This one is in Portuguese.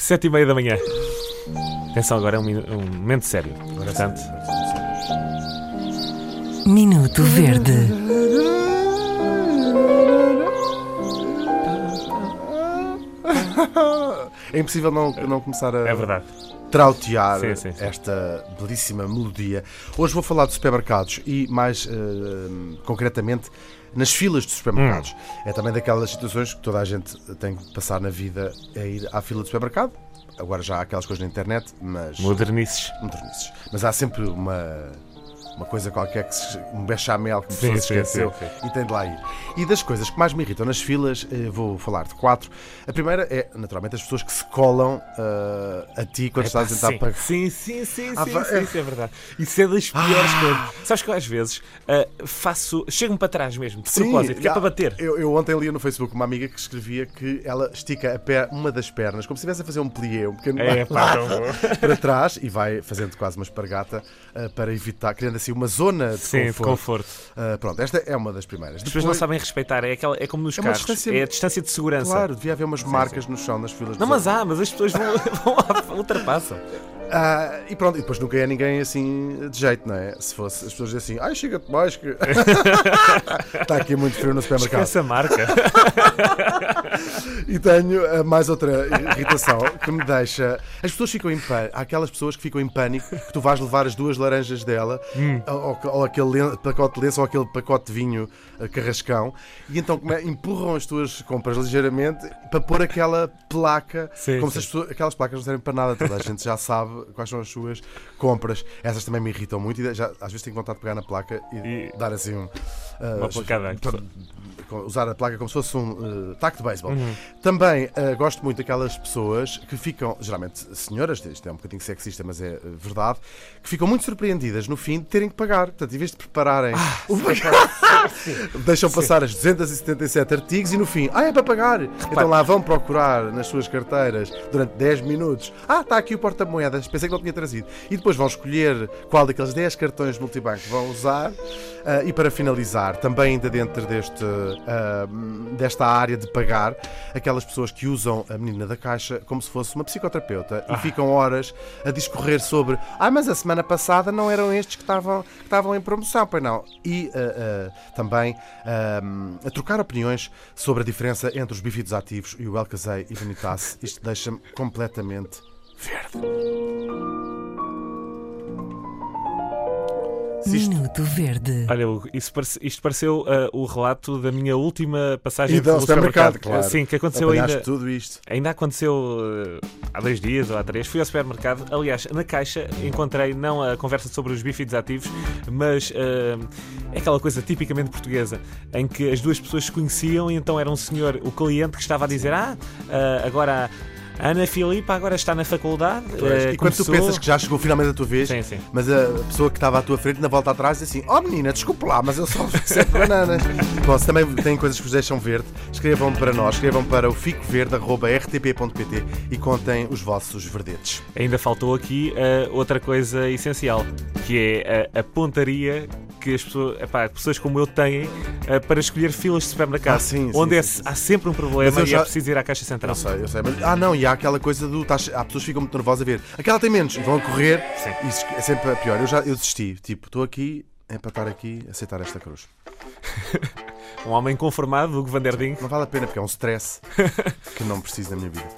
sete e meia da manhã. Atenção, agora é um, um momento sério. Portanto, Minuto Verde. É impossível não, não começar a é verdade. trautear Sim, sim, sim. esta belíssima melodia. Hoje vou falar de supermercados e, mais eh, concretamente, nas filas de supermercados. Hum. É também daquelas situações que toda a gente tem que passar na vida, é ir à fila de supermercado. Agora já há aquelas coisas na internet, mas. Modernices. modernices. Mas há sempre uma. Uma coisa qualquer que se, um bechamel que Sim, se esqueceu sim, e tem de lá ir. E das coisas que mais me irritam nas filas, eh, vou falar de quatro. A primeira é, naturalmente, as pessoas que se colam eh, a ti quando estás a tentar sim. pagar. Sim, sim, sim, Ah, sim, vai- sim, é verdade. Isso é das piores Ah. coisas. Sabes que às vezes ah, faço. Chego-me para trás mesmo, de propósito, que é já- para bater. Eu, eu ontem lia no Facebook uma amiga que escrevia que ela estica a pé, uma das pernas como se estivesse a fazer um plié, um pequeno É, pá, para trás e vai fazendo quase uma espargata eh, para evitar, criando assim uma zona de Sim, de conforto. conforto. Eh, pronto, esta é uma das primeiras. As pessoas não Depois, sabem respeitar, é, aquela, é como nos É carros, distância- é a distância de segurança. Claro, devia haver umas marcas no chão nas filas Não, mas há, mas as pessoas vão, vão ultrapassam. Ah, e pronto, e depois nunca é ninguém assim de jeito, não é? Se fosse as pessoas dizem assim, ai, chega-te mais que está aqui muito frio no supermercado. Esquece a marca. E tenho ah, mais outra irritação que me deixa. As pessoas ficam em pânico. Há aquelas pessoas que ficam em pânico que tu vais levar as duas laranjas dela, ou, ou aquele pacote de lenço, ou aquele pacote de vinho ah, carrascão, e então empurram as tuas compras ligeiramente para pôr aquela placa, Sim, como sim. se as pessoas- aquelas placas não servem para nada. Toda a gente já sabe quais são as suas compras. Essas também me irritam muito e já, às vezes tenho vontade de pegar na placa e, E- dar assim um. Ah, Uma placada. para- usar a placa como se fosse um uh, taco de beisebol. Uhum. Também uh, gosto muito daquelas pessoas que ficam, geralmente senhoras, isto é um bocadinho sexista, mas é uh, verdade, que ficam muito surpreendidas no fim de terem que pagar. Portanto, em vez de prepararem o deixam passar as 277 artigos e no fim, ah, é para pagar. Então lá vão procurar nas suas carteiras durante 10 minutos. Ah, está aqui o porta-moedas, pensei que não tinha trazido. E depois vão escolher qual daqueles 10 cartões multibanco vão usar. Ah, e para finalizar, também ainda dentro deste, ah, desta área de pagar, aquelas pessoas que usam a menina da caixa como se fosse uma psicoterapeuta e ficam horas a discorrer sobre ah, mas a semana passada não eram estes que estavam, que estavam em promoção, pois não. E ah, ah, também ah, a trocar opiniões sobre a diferença entre os bífidos ativos e o Alcazei e Vanitas. Isto deixa-me completamente verde. Isto- Minuto Verde. Olha, Hugo, isso parece- isto pareceu ah, o relato da minha última passagem E do pelo supermercado, supermercado. claro. Sim, que aconteceu Apanhaste ainda. tudo isto. Ainda aconteceu eh, há dois dias ou há três. Fui ao supermercado. Aliás, na caixa encontrei não a conversa sobre os bífidos ativos, mas eh, é aquela coisa tipicamente portuguesa em que as duas pessoas se conheciam e então era um senhor, o cliente, que estava a dizer: Ah, eh, agora a Ana Filipa agora está na faculdade. eh, e quando tu pensas que já chegou finalmente a tua vez, Sim, sim. mas a pessoa que estava à tua frente na volta atrás diz assim: Oh menina, desculpe lá, mas eu só sete bananas. Bom, se também têm coisas que vos deixam verde, escrevam para nós, escrevam para o ficoverde.rtp.pt e contem os vossos verdetes. Ainda faltou aqui eh, outra coisa essencial, que é a, a pontaria que as pessoas, epá, pessoas como eu têm eh, para escolher filas de supermercado, Ah, sim, sim, onde é- sim, sim. há sempre um problema eu e já- é preciso ir à caixa central. Eu sei, eu sei. Mas, ah, não, e há aquela coisa do. Tás, há pessoas que ficam muito nervosas a ver. Aquela tem menos, e vão a correr. Sim. Isso é sempre a pior. Eu já eu desisti. Tipo, estou aqui, é para estar aqui, aceitar esta cruz. Um homem conformado, Hugo Van der Ding. Não vale a pena, porque é um stress que não preciso na minha vida.